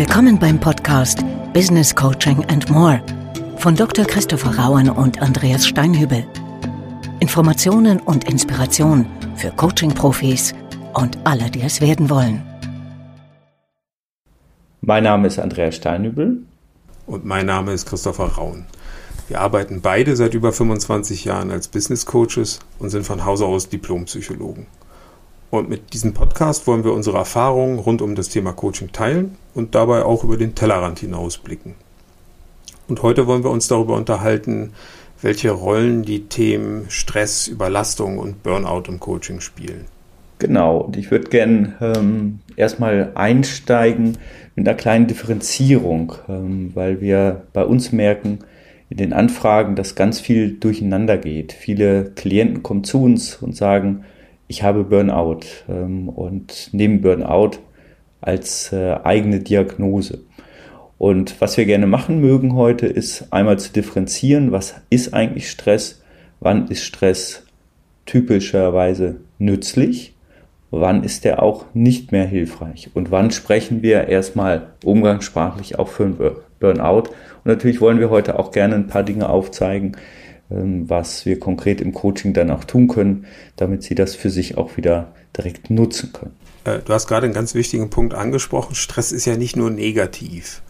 Willkommen beim Podcast Business Coaching and More von Dr. Christopher Rauen und Andreas Steinhübel. Informationen und Inspiration für Coaching-Profis und alle, die es werden wollen. Mein Name ist Andreas Steinhübel. Und mein Name ist Christopher Rauen. Wir arbeiten beide seit über 25 Jahren als Business Coaches und sind von Hause aus Diplompsychologen. Und mit diesem Podcast wollen wir unsere Erfahrungen rund um das Thema Coaching teilen und dabei auch über den Tellerrand hinausblicken. Und heute wollen wir uns darüber unterhalten, welche Rollen die Themen Stress, Überlastung und Burnout im Coaching spielen. Genau, und ich würde gerne ähm, erstmal einsteigen mit einer kleinen Differenzierung, ähm, weil wir bei uns merken in den Anfragen, dass ganz viel durcheinander geht. Viele Klienten kommen zu uns und sagen, ich habe Burnout ähm, und nehmen Burnout als äh, eigene Diagnose. Und was wir gerne machen mögen heute, ist einmal zu differenzieren, was ist eigentlich Stress, wann ist Stress typischerweise nützlich, wann ist der auch nicht mehr hilfreich und wann sprechen wir erstmal umgangssprachlich auch für einen Burnout. Und natürlich wollen wir heute auch gerne ein paar Dinge aufzeigen, was wir konkret im Coaching dann auch tun können, damit Sie das für sich auch wieder direkt nutzen können. Äh, du hast gerade einen ganz wichtigen Punkt angesprochen. Stress ist ja nicht nur negativ,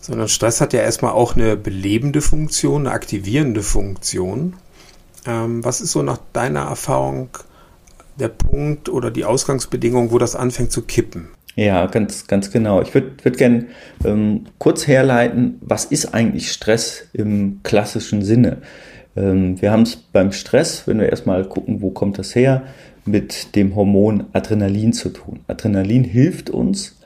sondern Stress hat ja erstmal auch eine belebende Funktion, eine aktivierende Funktion. Ähm, was ist so nach deiner Erfahrung der Punkt oder die Ausgangsbedingung, wo das anfängt zu kippen? Ja, ganz, ganz genau. Ich würde würd gerne ähm, kurz herleiten, was ist eigentlich Stress im klassischen Sinne? Ähm, wir haben es beim Stress, wenn wir erstmal gucken, wo kommt das her, mit dem Hormon Adrenalin zu tun. Adrenalin hilft uns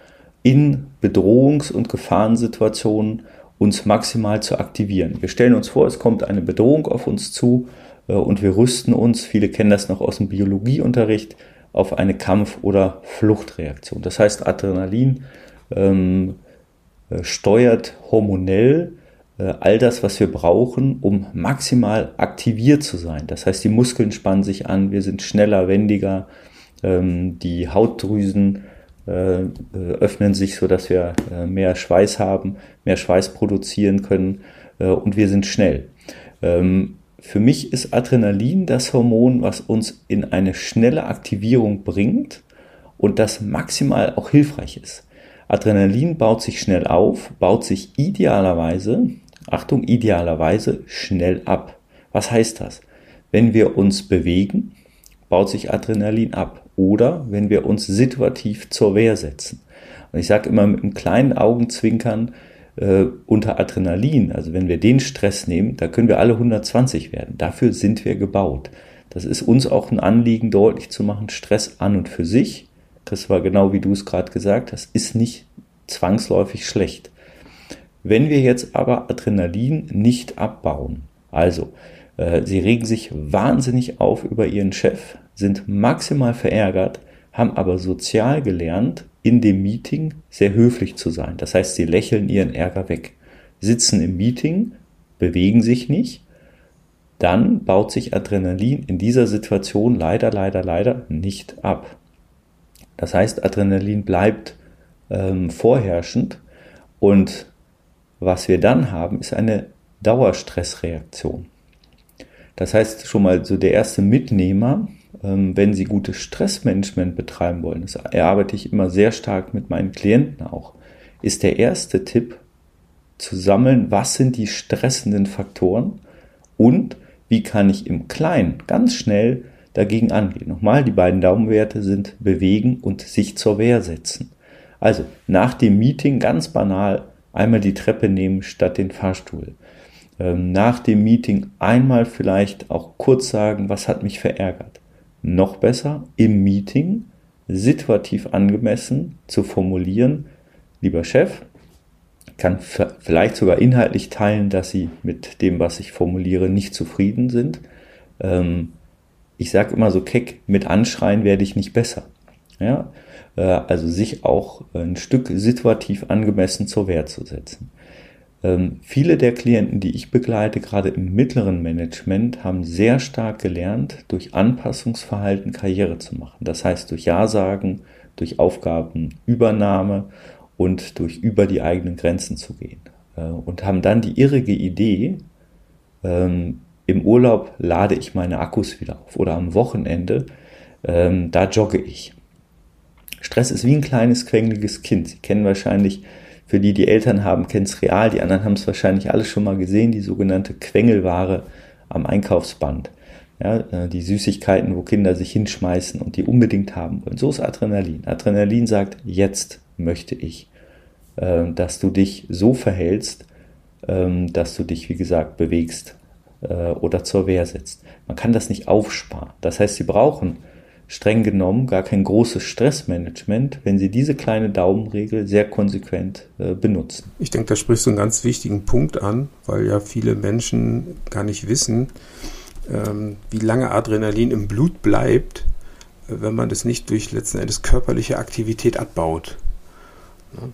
in Bedrohungs- und Gefahrensituationen uns maximal zu aktivieren. Wir stellen uns vor, es kommt eine Bedrohung auf uns zu äh, und wir rüsten uns, viele kennen das noch aus dem Biologieunterricht, auf eine Kampf- oder Fluchtreaktion. Das heißt, Adrenalin ähm, äh, steuert hormonell äh, all das, was wir brauchen, um maximal aktiviert zu sein. Das heißt, die Muskeln spannen sich an, wir sind schneller, wendiger, ähm, die Hautdrüsen äh, äh öffnen sich, sodass wir äh, mehr Schweiß haben, mehr Schweiß produzieren können äh, und wir sind schnell. Ähm, für mich ist Adrenalin das Hormon, was uns in eine schnelle Aktivierung bringt und das maximal auch hilfreich ist. Adrenalin baut sich schnell auf, baut sich idealerweise, Achtung, idealerweise schnell ab. Was heißt das? Wenn wir uns bewegen, baut sich Adrenalin ab. Oder wenn wir uns situativ zur Wehr setzen. Und ich sage immer mit einem kleinen Augenzwinkern, äh, unter Adrenalin, also wenn wir den Stress nehmen, da können wir alle 120 werden. Dafür sind wir gebaut. Das ist uns auch ein Anliegen, deutlich zu machen, Stress an und für sich, das war genau wie du es gerade gesagt hast, ist nicht zwangsläufig schlecht. Wenn wir jetzt aber Adrenalin nicht abbauen, also äh, sie regen sich wahnsinnig auf über ihren Chef, sind maximal verärgert, haben aber sozial gelernt, in dem Meeting sehr höflich zu sein. Das heißt, sie lächeln ihren Ärger weg, sitzen im Meeting, bewegen sich nicht, dann baut sich Adrenalin in dieser Situation leider, leider, leider nicht ab. Das heißt, Adrenalin bleibt ähm, vorherrschend und was wir dann haben, ist eine Dauerstressreaktion. Das heißt schon mal so der erste Mitnehmer, wenn Sie gutes Stressmanagement betreiben wollen, das erarbeite ich immer sehr stark mit meinen Klienten auch, ist der erste Tipp zu sammeln, was sind die stressenden Faktoren und wie kann ich im Kleinen ganz schnell dagegen angehen. Nochmal, die beiden Daumenwerte sind bewegen und sich zur Wehr setzen. Also nach dem Meeting ganz banal einmal die Treppe nehmen statt den Fahrstuhl. Ähm, nach dem Meeting einmal vielleicht auch kurz sagen, was hat mich verärgert noch besser im Meeting situativ angemessen zu formulieren, lieber Chef, kann vielleicht sogar inhaltlich teilen, dass Sie mit dem, was ich formuliere, nicht zufrieden sind. Ähm, ich sage immer so keck, mit Anschreien werde ich nicht besser. Ja? Äh, also sich auch ein Stück situativ angemessen zur Wehr zu setzen. Ähm, viele der Klienten, die ich begleite, gerade im mittleren Management, haben sehr stark gelernt, durch Anpassungsverhalten Karriere zu machen. Das heißt, durch Ja sagen, durch Aufgabenübernahme und durch über die eigenen Grenzen zu gehen. Äh, und haben dann die irrige Idee, ähm, im Urlaub lade ich meine Akkus wieder auf oder am Wochenende, ähm, da jogge ich. Stress ist wie ein kleines quengeliges Kind. Sie kennen wahrscheinlich, für die, die Eltern haben, kennen es real, die anderen haben es wahrscheinlich alle schon mal gesehen, die sogenannte Quengelware am Einkaufsband. Ja, äh, die Süßigkeiten, wo Kinder sich hinschmeißen und die unbedingt haben wollen. So ist Adrenalin. Adrenalin sagt, jetzt möchte ich, äh, dass du dich so verhältst, äh, dass du dich, wie gesagt, bewegst äh, oder zur Wehr setzt. Man kann das nicht aufsparen. Das heißt, sie brauchen streng genommen gar kein großes Stressmanagement, wenn Sie diese kleine Daumenregel sehr konsequent äh, benutzen. Ich denke, da sprichst du einen ganz wichtigen Punkt an, weil ja viele Menschen gar nicht wissen, ähm, wie lange Adrenalin im Blut bleibt, äh, wenn man das nicht durch letzten Endes körperliche Aktivität abbaut.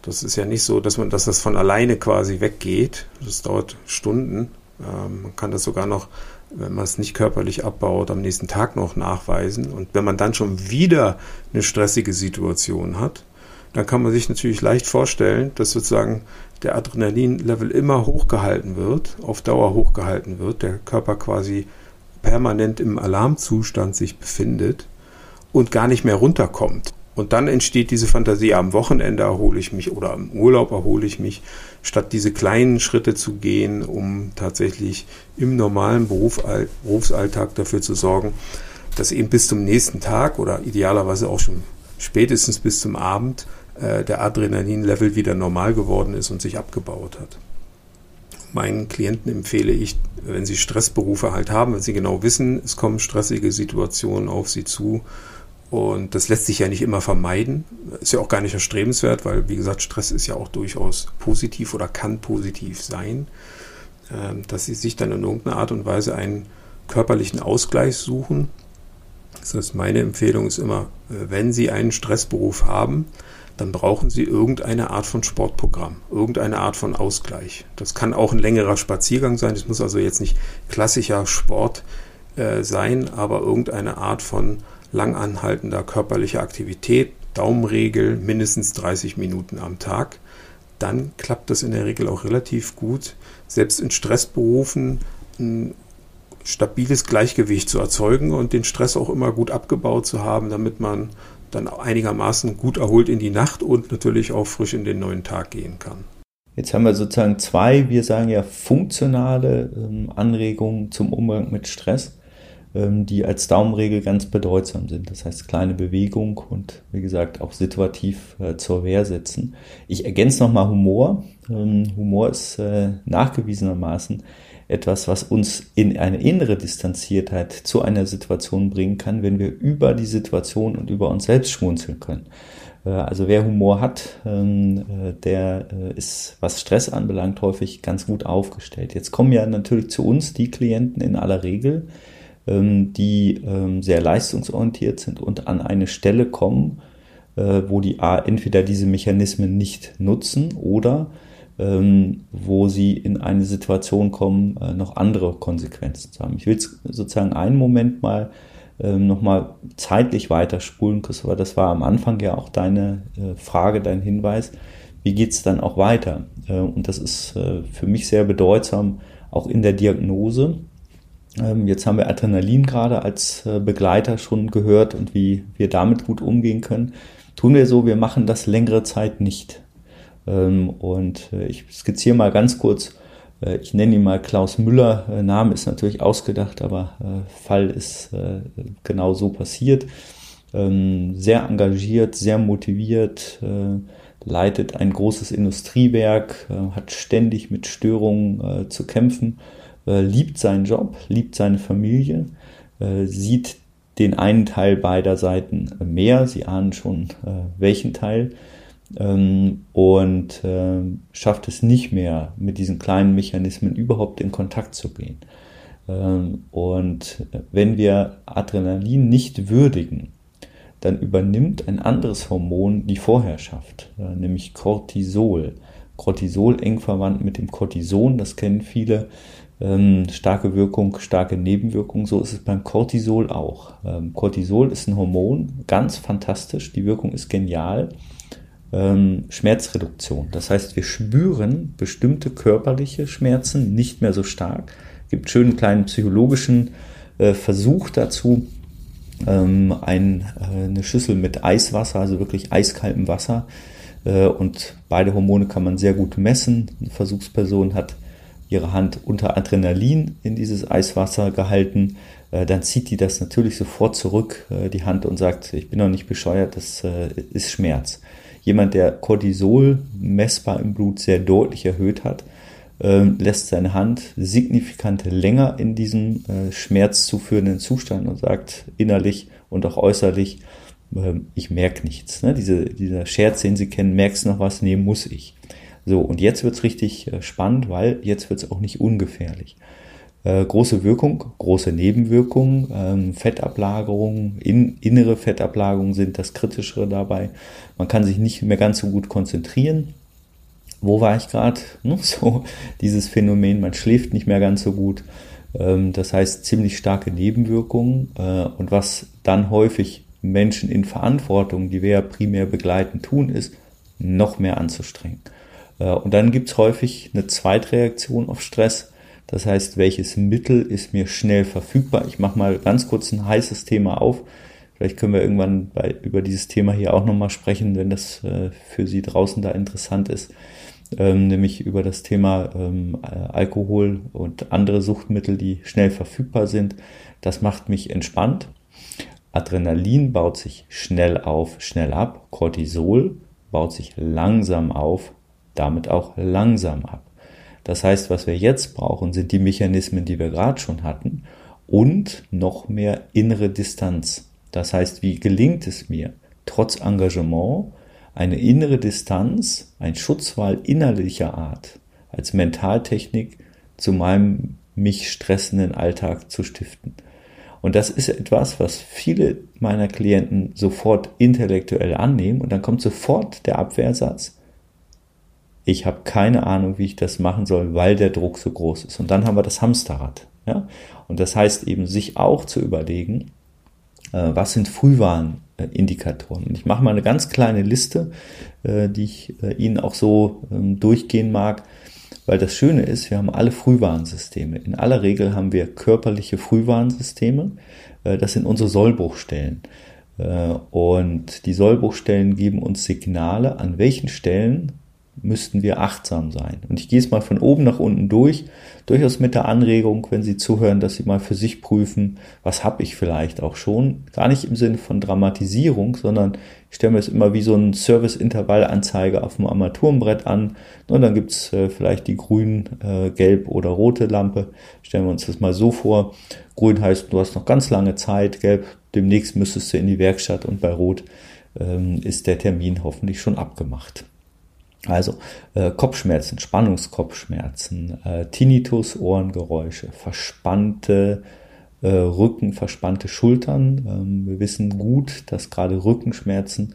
Das ist ja nicht so, dass man, dass das von alleine quasi weggeht. Das dauert Stunden. Ähm, man kann das sogar noch wenn man es nicht körperlich abbaut, am nächsten Tag noch nachweisen. Und wenn man dann schon wieder eine stressige Situation hat, dann kann man sich natürlich leicht vorstellen, dass sozusagen der Adrenalinlevel immer hochgehalten wird, auf Dauer hochgehalten wird, der Körper quasi permanent im Alarmzustand sich befindet und gar nicht mehr runterkommt. Und dann entsteht diese Fantasie, am Wochenende erhole ich mich oder im Urlaub erhole ich mich, statt diese kleinen Schritte zu gehen, um tatsächlich im normalen Beruf, Berufsalltag dafür zu sorgen, dass eben bis zum nächsten Tag oder idealerweise auch schon spätestens bis zum Abend äh, der Adrenalinlevel wieder normal geworden ist und sich abgebaut hat. Meinen Klienten empfehle ich, wenn sie Stressberufe halt haben, wenn sie genau wissen, es kommen stressige Situationen auf sie zu, und das lässt sich ja nicht immer vermeiden. Ist ja auch gar nicht erstrebenswert, weil, wie gesagt, Stress ist ja auch durchaus positiv oder kann positiv sein. Ähm, dass sie sich dann in irgendeiner Art und Weise einen körperlichen Ausgleich suchen. Das heißt, meine Empfehlung ist immer, äh, wenn Sie einen Stressberuf haben, dann brauchen Sie irgendeine Art von Sportprogramm, irgendeine Art von Ausgleich. Das kann auch ein längerer Spaziergang sein, das muss also jetzt nicht klassischer Sport äh, sein, aber irgendeine Art von langanhaltender körperlicher Aktivität, Daumenregel mindestens 30 Minuten am Tag, dann klappt das in der Regel auch relativ gut, selbst in Stressberufen ein stabiles Gleichgewicht zu erzeugen und den Stress auch immer gut abgebaut zu haben, damit man dann einigermaßen gut erholt in die Nacht und natürlich auch frisch in den neuen Tag gehen kann. Jetzt haben wir sozusagen zwei, wir sagen ja funktionale ähm, Anregungen zum Umgang mit Stress. Ähm, die als Daumenregel ganz bedeutsam sind. Das heißt, kleine Bewegung und wie gesagt auch situativ äh, zur Wehr setzen. Ich ergänze nochmal Humor. Ähm, Humor ist äh, nachgewiesenermaßen etwas, was uns in eine innere Distanziertheit zu einer Situation bringen kann, wenn wir über die Situation und über uns selbst schmunzeln können. Äh, also wer Humor hat, ähm, äh, der äh, ist, was Stress anbelangt, häufig ganz gut aufgestellt. Jetzt kommen ja natürlich zu uns die Klienten in aller Regel, die ähm, sehr leistungsorientiert sind und an eine Stelle kommen, äh, wo die A entweder diese Mechanismen nicht nutzen oder ähm, wo sie in eine Situation kommen, äh, noch andere Konsequenzen zu haben. Ich will sozusagen einen Moment mal nochmal zeitlich weiterspulen, Christopher. Das war am Anfang ja auch deine äh, Frage, dein Hinweis. Wie geht es dann auch weiter? und das ist für mich sehr bedeutsam, auch in der Diagnose. Ähm, jetzt haben wir Adrenalin gerade als äh, Begleiter schon gehört und wie wir damit gut umgehen können. Tun wir so, wir machen das längere Zeit nicht. Ähm, und äh, ich skizziere mal ganz kurz, äh, ich nenne ihn mal Klaus Müller. Name ist natürlich ausgedacht, aber Fall ist genau so passiert. Ähm, sehr engagiert, sehr motiviert, leitet ein großes Industriewerk, hat ständig mit Störungen zu kämpfen äh, liebt seinen Job, liebt seine Familie, äh, sieht den einen Teil beider Seiten mehr. Sie ahnen schon, äh, welchen Teil. Ähm, und äh, schafft es nicht mehr, mit diesen kleinen Mechanismen überhaupt in Kontakt zu gehen. Ähm, und wenn wir Adrenalin nicht würdigen, dann übernimmt ein anderes Hormon die Vorherrschaft, nämlich Cortisol. Cortisol eng verwandt mit dem Cortison, das kennen viele ähm, starke Wirkung, starke Nebenwirkung. So ist es beim Cortisol auch. Ähm, Cortisol ist ein Hormon, ganz fantastisch. Die Wirkung ist genial. ähm, Schmerzreduktion. Das heißt, wir spüren bestimmte körperliche Schmerzen nicht mehr so stark. Es gibt schönen kleinen psychologischen äh, Versuch dazu, ähm, ein, äh, eine Schüssel mit Eiswasser, also wirklich eiskaltem Wasser. Äh, und beide Hormone kann man sehr gut messen. Eine Versuchsperson hat ihre Hand unter Adrenalin in dieses Eiswasser gehalten. Äh, dann zieht die das natürlich sofort zurück, äh, die Hand, und sagt, ich bin noch nicht bescheuert, das äh, ist Schmerz. Jemand, der Cortisol messbar im Blut sehr deutlich erhöht hat, ähm, lässt seine Hand signifikant länger in diesem schmerzzuführenden Zustand und sagt innerlich und auch äußerlich, äh, ich merke nichts. Ne? Diese, dieser Scherz, den Sie kennen, merkst noch was? Nee, muss ich. So, und jetzt wird's richtig äh, spannend, weil jetzt wird's auch nicht ungefährlich. Äh, große Wirkung, große Nebenwirkungen, ähm, Fettablagerungen, in, innere Fettablagerungen sind das Kritischere dabei. Man kann sich nicht mehr ganz so gut konzentrieren wo war ich gerade? Ne? So dieses Phänomen, man schläft nicht mehr ganz so gut. Ähm, das heißt ziemlich starke Nebenwirkungen. Äh, und was dann häufig Menschen in Verantwortung, die wir ja primär begleiten, tun, ist, noch mehr anzustrengen. Äh, und dann gibt es häufig eine Zweitreaktion auf Stress. Das heißt, welches Mittel ist mir schnell verfügbar? Ich mache mal ganz kurz ein heißes Thema auf. Vielleicht können wir irgendwann bei, über dieses Thema hier auch nochmal sprechen, wenn das äh, für Sie draußen da interessant ist ähm, nämlich über das Thema ähm, Alkohol und andere Suchtmittel, die schnell verfügbar sind. Das macht mich entspannt. Adrenalin baut sich schnell auf, schnell ab. Cortisol baut sich langsam auf, damit auch langsam ab. Das heißt, was wir jetzt brauchen, sind die Mechanismen, die wir gerade schon hatten und noch mehr innere Distanz. Das heißt, wie gelingt es mir, trotz Engagement eine innere Distanz, ein Schutzwall innerlicher Art als Mentaltechnik zu meinem mich stressenden Alltag zu stiften. Und das ist etwas, was viele meiner Klienten sofort intellektuell annehmen und dann kommt sofort der Abwehrsatz. Ich habe keine Ahnung, wie ich das machen soll, weil der Druck so groß ist. Und dann haben wir das Hamsterrad. Ja? Und das heißt eben, sich auch zu überlegen, äh, was sind Frühwarnindikatoren. Und ich mache mal eine ganz kleine Liste, äh, die ich äh, Ihnen auch so ähm, durchgehen mag, weil das Schöne ist, wir haben alle Frühwarnsysteme. In aller Regel haben wir körperliche Frühwarnsysteme. Das sind unsere Sollbruchstellen. Und die Sollbruchstellen geben uns Signale, an welchen Stellen müssten wir achtsam sein. Und ich gehe es mal von oben nach unten durch, durchaus mit der Anregung, wenn Sie zuhören, dass Sie mal für sich prüfen, was habe ich vielleicht auch schon. Gar nicht im Sinne von Dramatisierung, sondern ich stelle mir es immer wie so ein Service-Intervallanzeige auf dem Armaturenbrett an. Und dann gibt's äh, vielleicht die grün, äh, gelb oder rote Lampe. Stellen wir uns das mal so vor. Grün heißt, du hast noch ganz lange Zeit. Gelb, demnächst müsstest du in die Werkstatt. Und bei Rot ähm, ist der Termin hoffentlich schon abgemacht. Also äh, Kopfschmerzen, Spannungskopfschmerzen, äh, Tinnitus, Ohrengeräusche, verspannte äh, Rücken, verspannte Schultern. Ähm, wir wissen gut, dass gerade Rückenschmerzen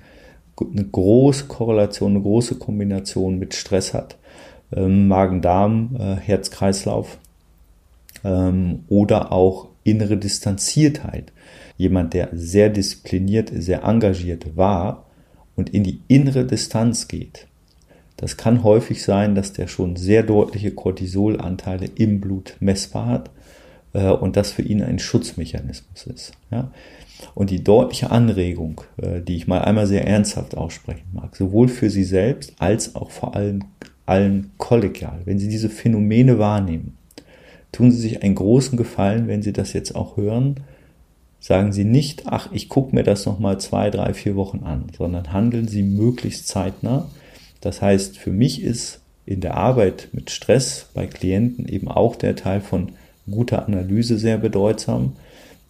eine große Korrelation, eine große Kombination mit Stress hat. Ähm, Magen-Darm, äh, Herz-Kreislauf ähm, oder auch innere Distanziertheit. Jemand, der sehr diszipliniert, sehr engagiert war und in die innere Distanz geht, das kann häufig sein, dass der schon sehr deutliche Cortisolanteile im Blut messbar hat äh, und das für ihn ein Schutzmechanismus ist. Und die deutliche Anregung, äh, die ich mal einmal sehr ernsthaft aussprechen mag, sowohl für Sie selbst als auch vor allem allen kollegial, wenn Sie diese Phänomene wahrnehmen, tun Sie sich einen großen Gefallen, wenn Sie das jetzt auch hören, sagen Sie nicht, ach, ich gucke mir das nochmal zwei, drei, vier Wochen an, sondern handeln Sie möglichst zeitnah, das heißt, für mich ist in der Arbeit mit Stress bei Klienten eben auch der Teil von guter Analyse sehr bedeutsam.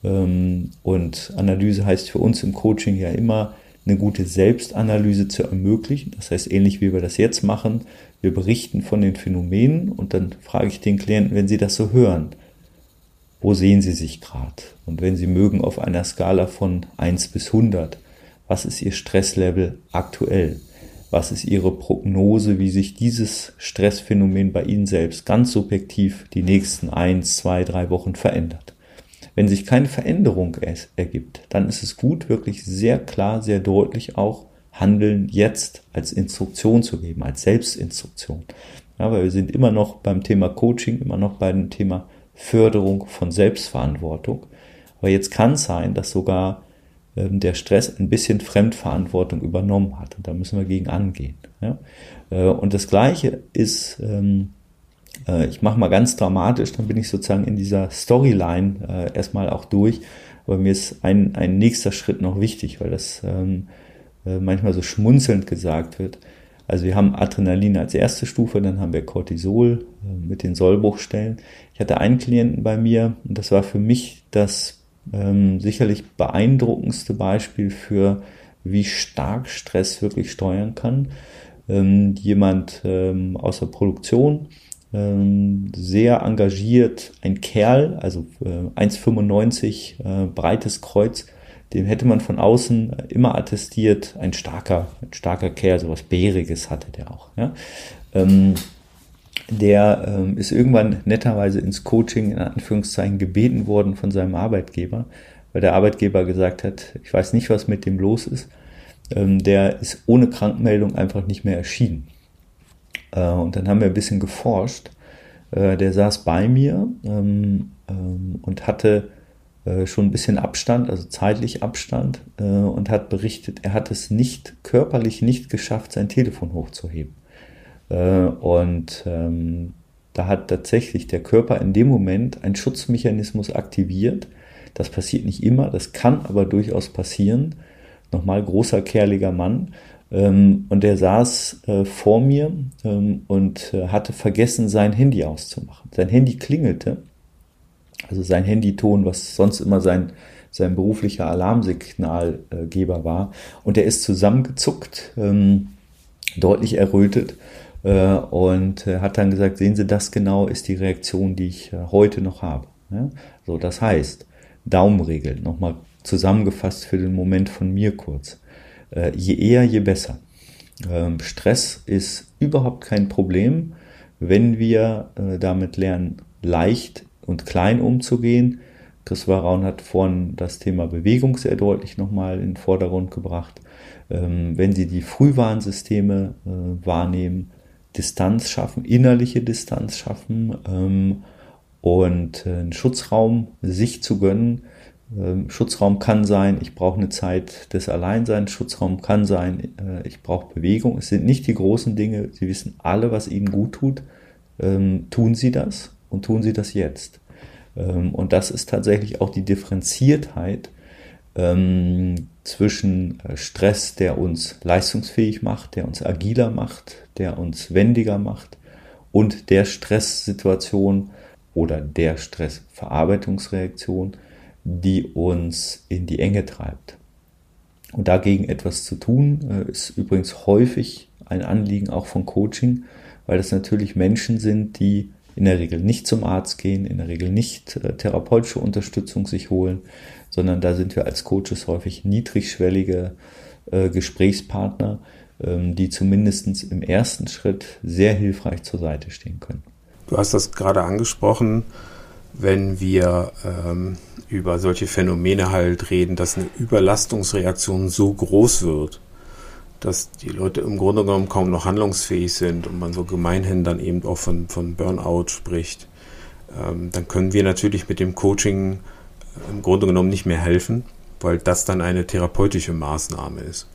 Ähm, und Analyse heißt für uns im Coaching ja immer, eine gute Selbstanalyse zu ermöglichen. Das heißt, ähnlich wie wir das jetzt machen, wir berichten von den Phänomenen und dann frage ich den Klienten, wenn sie das so hören, wo sehen sie sich gerade? Und wenn sie mögen, auf einer Skala von 1 bis 100, was ist ihr Stresslevel aktuell? Was ist Ihre Prognose, wie sich dieses Stressphänomen bei Ihnen selbst ganz subjektiv die nächsten eins, zwei, drei Wochen verändert? Wenn sich keine Veränderung ergibt, dann ist es gut, wirklich sehr klar, sehr deutlich auch Handeln jetzt als Instruktion zu geben, als Selbstinstruktion. Ja, weil wir sind immer noch beim Thema Coaching, immer noch beim Thema Förderung von Selbstverantwortung. Aber jetzt kann es sein, dass sogar der Stress ein bisschen Fremdverantwortung übernommen hat. Und da müssen wir gegen angehen. Ja? Äh, und das Gleiche ist, ähm, äh, ich mache mal ganz dramatisch, dann bin ich sozusagen in dieser Storyline äh, erstmal auch durch. Aber mir ist ein, ein nächster Schritt noch wichtig, weil das ähm, äh, manchmal so schmunzelnd gesagt wird. Also wir haben Adrenalin als erste Stufe, dann haben wir Cortisol mit den Sollbruchstellen. Ich hatte einen Klienten bei mir und das war für mich das ähm, sicherlich beeindruckendste Beispiel für, wie stark Stress wirklich steuern kann. Ähm, jemand ähm, aus der Produktion, ähm, sehr engagiert, ein Kerl, also äh, 1,95 äh, breites Kreuz, dem hätte man von außen immer attestiert, ein starker, ein starker Kerl, sowas Bäriges hatte der auch. Ja? Der ähm, ist irgendwann netterweise ins Coaching in Anführungszeichen gebeten worden von seinem Arbeitgeber, weil der Arbeitgeber gesagt hat, ich weiß nicht, was mit dem los ist. Ähm, der ist ohne Krankmeldung einfach nicht mehr erschienen. Äh, und dann haben wir ein bisschen geforscht. Äh, der saß bei mir ähm, ähm, und hatte äh, schon ein bisschen Abstand, also zeitlich Abstand, äh, und hat berichtet, er hat es nicht körperlich nicht geschafft, sein Telefon hochzuheben. Äh, und ähm, da hat tatsächlich der Körper in dem Moment einen Schutzmechanismus aktiviert. Das passiert nicht immer, das kann aber durchaus passieren. Nochmal großer, kerliger Mann. Ähm, und der saß äh, vor mir ähm, und äh, hatte vergessen, sein Handy auszumachen. Sein Handy klingelte also sein Handyton, was sonst immer sein, sein beruflicher Alarmsignalgeber war. Und er ist zusammengezuckt, ähm, deutlich errötet äh, und äh, hat dann gesagt, sehen Sie, das genau ist die Reaktion, die ich äh, heute noch habe. Ja? So, das heißt, Daumenregel, nochmal zusammengefasst für den Moment von mir kurz. Äh, je eher, je besser. Ähm, Stress ist überhaupt kein Problem, wenn wir äh, damit lernen, leicht und klein umzugehen. Christopher Raun hat vorhin das Thema Bewegung sehr deutlich nochmal in den Vordergrund gebracht. Ähm, wenn Sie die Frühwarnsysteme wahrnehmen, Distanz schaffen, innerliche Distanz schaffen ähm, und äh, einen Schutzraum sich zu gönnen. Ähm, Schutzraum kann sein, ich brauche eine Zeit des Alleinseins. Schutzraum kann sein, äh, ich brauche Bewegung. Es sind nicht die großen Dinge. Sie wissen alle, was Ihnen gut tut. Ähm, tun Sie das und tun Sie das jetzt. Ähm, und das ist tatsächlich auch die Differenziertheit ähm, zwischen äh, Stress, der uns leistungsfähig macht, der uns agiler macht, der uns wendiger macht und der Stresssituation oder der Stressverarbeitungsreaktion, die uns in die Enge treibt. Und dagegen etwas zu tun, äh, ist übrigens häufig ein Anliegen auch von Coaching, weil das natürlich Menschen sind, die in der Regel nicht zum Arzt gehen, in der Regel nicht äh, therapeutische Unterstützung sich holen, sondern da sind wir als Coaches häufig niedrigschwellige äh, Gesprächspartner, ähm, die zumindest im ersten Schritt sehr hilfreich zur Seite stehen können. Du hast das gerade angesprochen, wenn wir ähm, über solche Phänomene halt reden, dass eine Überlastungsreaktion so groß wird, dass die Leute im Grunde genommen kaum noch handlungsfähig sind und man so gemeinhin dann eben auch von, von Burnout spricht, ähm, dann können wir natürlich mit dem Coaching äh, im Grunde genommen nicht mehr helfen, weil das dann eine therapeutische Maßnahme ist.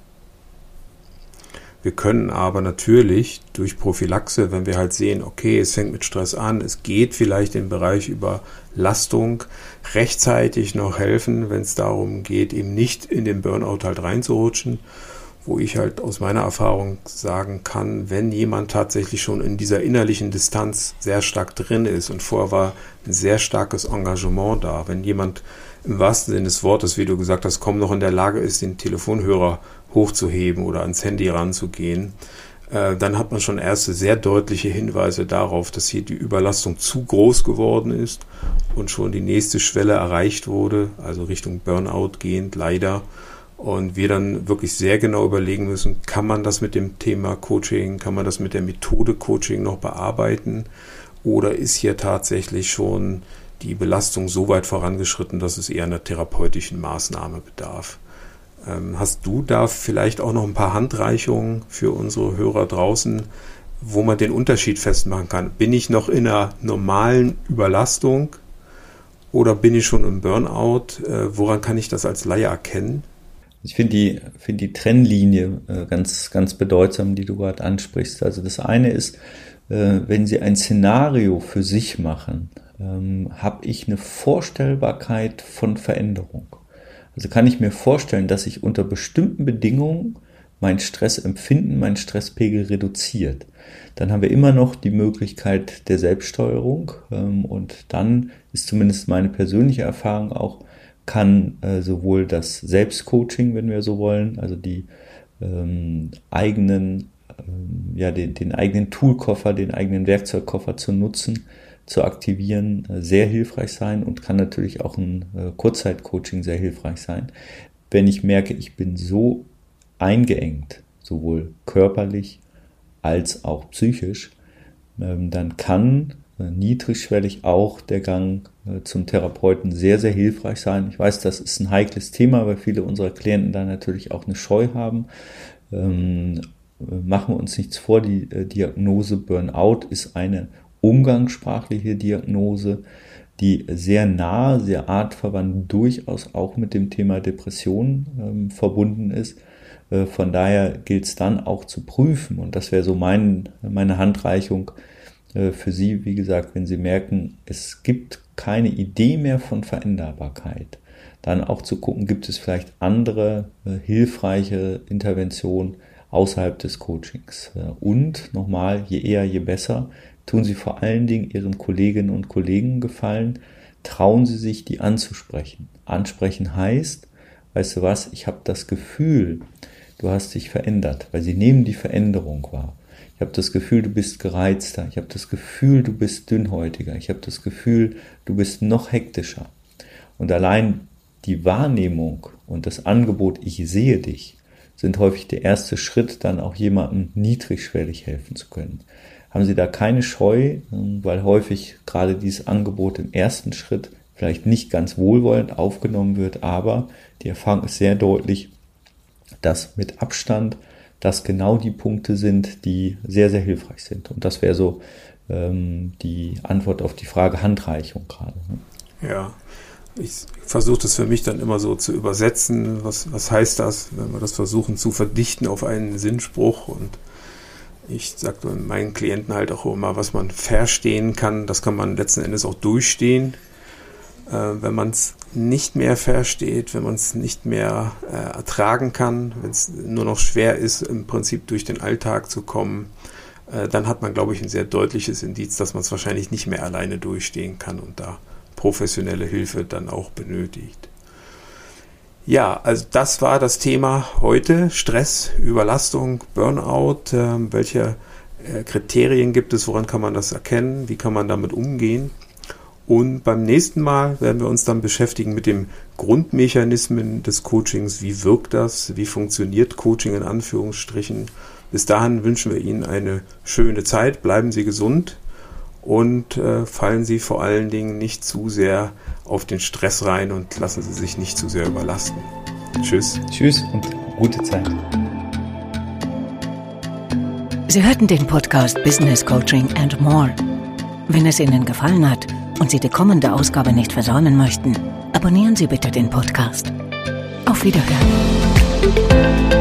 Wir können aber natürlich durch Prophylaxe, wenn wir halt sehen, okay, es fängt mit Stress an, es geht vielleicht im Bereich Überlastung, rechtzeitig noch helfen, wenn es darum geht, eben nicht in den Burnout halt reinzurutschen wo ich halt aus meiner Erfahrung sagen kann, wenn jemand tatsächlich schon in dieser innerlichen Distanz sehr stark drin ist und vorher war ein sehr starkes Engagement da, wenn jemand im wahrsten Sinne des Wortes, wie du gesagt hast, kaum noch in der Lage ist, den Telefonhörer hochzuheben oder ans Handy ranzugehen, äh, dann hat man schon erste sehr deutliche Hinweise darauf, dass hier die Überlastung zu groß geworden ist und schon die nächste Schwelle erreicht wurde, also Richtung Burnout gehend leider und wir dann wirklich sehr genau überlegen müssen, kann man das mit dem Thema Coaching, kann man das mit der Methode Coaching noch bearbeiten oder ist hier tatsächlich schon die Belastung so weit vorangeschritten, dass es eher einer therapeutischen Maßnahme bedarf. Ähm, hast du da vielleicht auch noch ein paar Handreichungen für unsere Hörer draußen, wo man den Unterschied festmachen kann? Bin ich noch in einer normalen Überlastung oder bin ich schon im Burnout? Äh, woran kann ich das als Laie erkennen? Ich finde die, finde die Trennlinie äh, ganz, ganz bedeutsam, die du gerade ansprichst. Also das eine ist, äh, wenn Sie ein Szenario für sich machen, ähm, habe ich eine Vorstellbarkeit von Veränderung. Also kann ich mir vorstellen, dass sich unter bestimmten Bedingungen mein Stressempfinden, mein Stresspegel reduziert. Dann haben wir immer noch die Möglichkeit der Selbststeuerung ähm, und dann ist zumindest meine persönliche Erfahrung auch, kann äh, sowohl das Selbstcoaching, wenn wir so wollen, also die ähm, eigenen, ähm, ja, den, den eigenen Toolkoffer, den eigenen Werkzeugkoffer zu nutzen, zu aktivieren, äh, sehr hilfreich sein und kann natürlich auch ein äh, Kurzzeitcoaching sehr hilfreich sein. Wenn ich merke, ich bin so eingeengt, sowohl körperlich als auch psychisch, ähm, dann kann äh, niedrigschwellig auch der Gang zum Therapeuten sehr, sehr hilfreich sein. Ich weiß, das ist ein heikles Thema, weil viele unserer Klienten da natürlich auch eine Scheu haben. Ähm, machen wir uns nichts vor, die Diagnose Burnout ist eine umgangssprachliche Diagnose, die sehr nah, sehr artverwandt durchaus auch mit dem Thema Depression ähm, verbunden ist. Äh, von daher gilt es dann auch zu prüfen. Und das wäre so mein, meine Handreichung äh, für Sie, wie gesagt, wenn Sie merken, es gibt keine Idee mehr von Veränderbarkeit, dann auch zu gucken, gibt es vielleicht andere äh, hilfreiche Interventionen außerhalb des Coachings. Äh, und nochmal, je eher, je besser, tun Sie vor allen Dingen Ihren Kolleginnen und Kollegen gefallen, trauen Sie sich, die anzusprechen. Ansprechen heißt, weißt du was, ich habe das Gefühl, du hast dich verändert, weil Sie nehmen die Veränderung wahr. Ich habe das Gefühl, du bist gereizter. Ich habe das Gefühl, du bist dünnhäutiger. Ich habe das Gefühl, du bist noch hektischer. Und allein die Wahrnehmung und das Angebot, ich sehe dich, sind häufig der erste Schritt, dann auch jemandem niedrigschwellig helfen zu können haben Sie da keine Scheu, ähm, weil häufig gerade dieses Angebot im ersten Schritt vielleicht nicht ganz wohlwollend aufgenommen wird, aber die Erfahrung ist sehr deutlich, dass mit Abstand das genau die Punkte sind, die sehr, sehr hilfreich sind. Und das wäre so ähm, die Antwort auf die Frage Handreichung gerade. Ne? Ja, ich versuche das für mich dann immer so zu übersetzen. Was, was heißt das, wenn wir das versuchen zu verdichten auf einen Sinnspruch und ich sage meinen Klienten halt auch immer, was man verstehen kann, das kann man letzten Endes auch durchstehen. Äh, wenn man es nicht mehr versteht, wenn man es nicht mehr äh, ertragen kann, wenn es nur noch schwer ist, im Prinzip durch den Alltag zu kommen, äh, dann hat man, glaube ich, ein sehr deutliches Indiz, dass man es wahrscheinlich nicht mehr alleine durchstehen kann und da professionelle Hilfe dann auch benötigt. Ja, also das war das Thema heute. Stress, Überlastung, Burnout. Äh, welche äh, Kriterien gibt es? Woran kann man das erkennen? Wie kann man damit umgehen? Und beim nächsten Mal werden wir uns dann beschäftigen mit den Grundmechanismen des Coachings. Wie wirkt das? Wie funktioniert Coaching in Anführungsstrichen? Bis dahin wünschen wir Ihnen eine schöne Zeit. Bleiben Sie gesund und äh, fallen Sie vor allen Dingen nicht zu sehr auf den Stress rein und lassen Sie sich nicht zu sehr überlasten. Tschüss. Tschüss und gute Zeit. Sie hörten den Podcast Business Coaching and More. Wenn es Ihnen gefallen hat und Sie die kommende Ausgabe nicht versäumen möchten, abonnieren Sie bitte den Podcast. Auf Wiederhören.